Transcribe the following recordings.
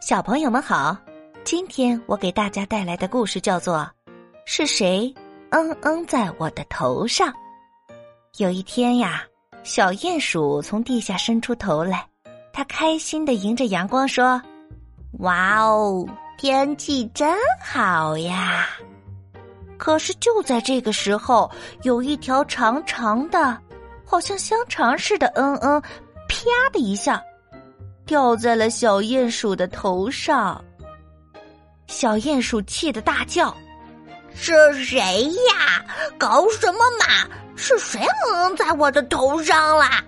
小朋友们好，今天我给大家带来的故事叫做《是谁嗯嗯在我的头上》。有一天呀，小鼹鼠从地下伸出头来，它开心的迎着阳光说：“哇哦，天气真好呀！”可是就在这个时候，有一条长长的，好像香肠似的嗯嗯，啪的一下。掉在了小鼹鼠的头上，小鼹鼠气得大叫：“是谁呀？搞什么嘛？是谁嗯在我的头上啦？”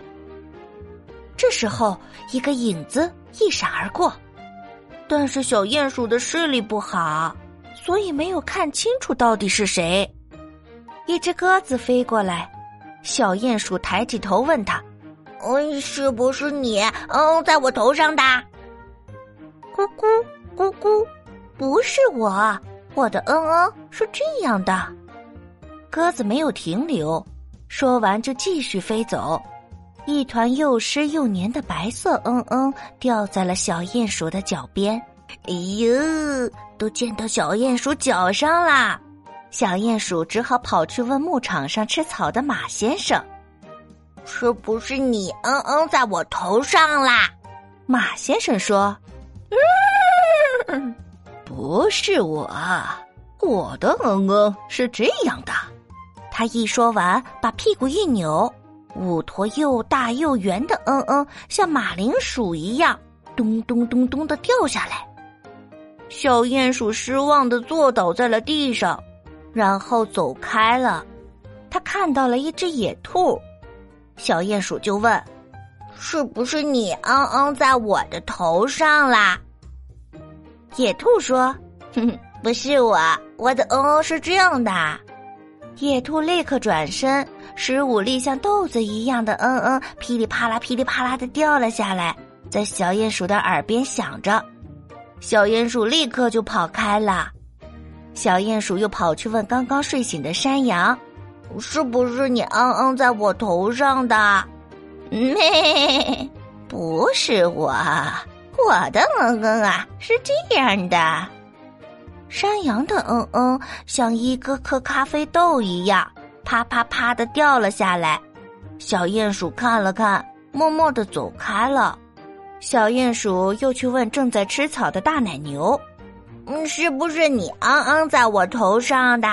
这时候，一个影子一闪而过，但是小鼹鼠的视力不好，所以没有看清楚到底是谁。一只鸽子飞过来，小鼹鼠抬起头问他。嗯，是不是你嗯在我头上的？咕咕咕咕，不是我，我的嗯嗯是这样的。鸽子没有停留，说完就继续飞走。一团又湿又黏的白色嗯嗯掉在了小鼹鼠的脚边。哎呦，都溅到小鼹鼠脚上啦！小鼹鼠只好跑去问牧场上吃草的马先生。是不是你嗯嗯在我头上啦？马先生说：“嗯，不是我，我的嗯嗯是这样的。”他一说完，把屁股一扭，五坨又大又圆的嗯嗯，像马铃薯一样，咚咚咚咚的掉下来。小鼹鼠失望的坐倒在了地上，然后走开了。他看到了一只野兔。小鼹鼠就问：“是不是你嗯嗯在我的头上啦？”野兔说：“哼哼，不是我，我的嗯嗯是这样的。”野兔立刻转身，十五粒像豆子一样的嗯嗯噼里啪啦噼里啪啦的掉了下来，在小鼹鼠的耳边响着。小鼹鼠立刻就跑开了。小鼹鼠又跑去问刚刚睡醒的山羊。是不是你嗯嗯在我头上的？咩，不是我，我的嗯嗯啊是这样的。山羊的嗯嗯像一颗颗咖啡豆一样，啪啪啪的掉了下来。小鼹鼠看了看，默默的走开了。小鼹鼠又去问正在吃草的大奶牛：“嗯，是不是你嗯嗯在我头上的？”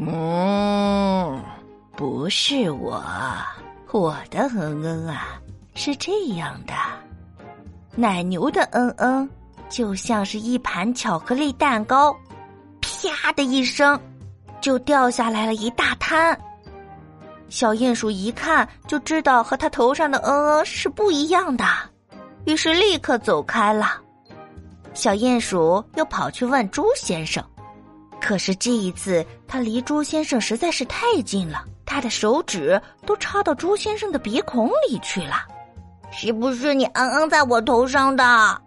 嗯，不是我，我的嗯嗯啊是这样的。奶牛的嗯嗯就像是一盘巧克力蛋糕，啪的一声就掉下来了一大滩。小鼹鼠一看就知道和他头上的嗯嗯是不一样的，于是立刻走开了。小鼹鼠又跑去问猪先生。可是这一次，他离朱先生实在是太近了，他的手指都插到朱先生的鼻孔里去了。是不是你嗯嗯在我头上的？啊，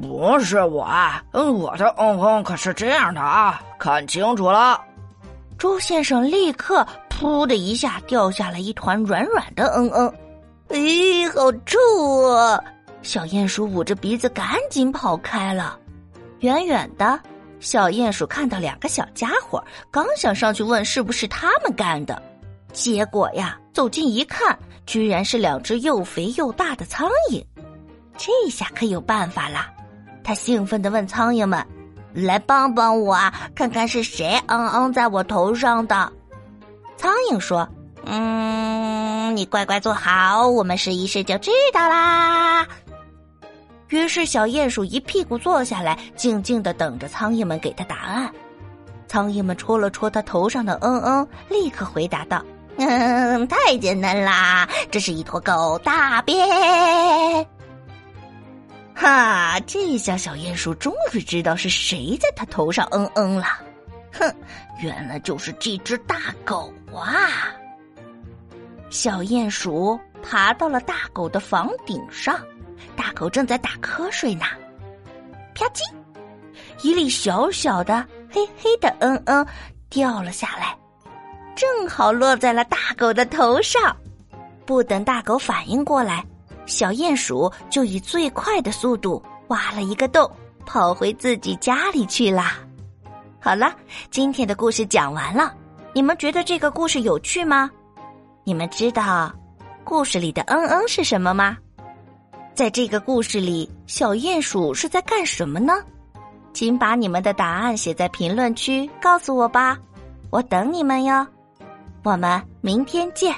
不是我，嗯，我的嗯嗯可是这样的啊，看清楚了。朱先生立刻噗的一下掉下了一团软软的嗯嗯，咦，好臭啊！小鼹鼠捂着鼻子赶紧跑开了。远远的，小鼹鼠看到两个小家伙，刚想上去问是不是他们干的，结果呀，走近一看，居然是两只又肥又大的苍蝇。这下可有办法了，他兴奋地问苍蝇们：“来帮帮我啊，看看是谁嗯嗯在我头上的。”苍蝇说：“嗯，你乖乖坐好，我们试一试就知道啦。”于是，小鼹鼠一屁股坐下来，静静的等着苍蝇们给他答案。苍蝇们戳了戳他头上的嗯嗯，立刻回答道：“嗯，太简单啦，这是一坨狗大便。”哈，这下小鼹鼠终于知道是谁在他头上嗯嗯了。哼，原来就是这只大狗啊！小鼹鼠爬到了大狗的房顶上。大狗正在打瞌睡呢，啪叽，一粒小小的黑黑的嗯嗯掉了下来，正好落在了大狗的头上。不等大狗反应过来，小鼹鼠就以最快的速度挖了一个洞，跑回自己家里去啦。好了，今天的故事讲完了，你们觉得这个故事有趣吗？你们知道故事里的“嗯嗯”是什么吗？在这个故事里，小鼹鼠是在干什么呢？请把你们的答案写在评论区，告诉我吧，我等你们哟。我们明天见。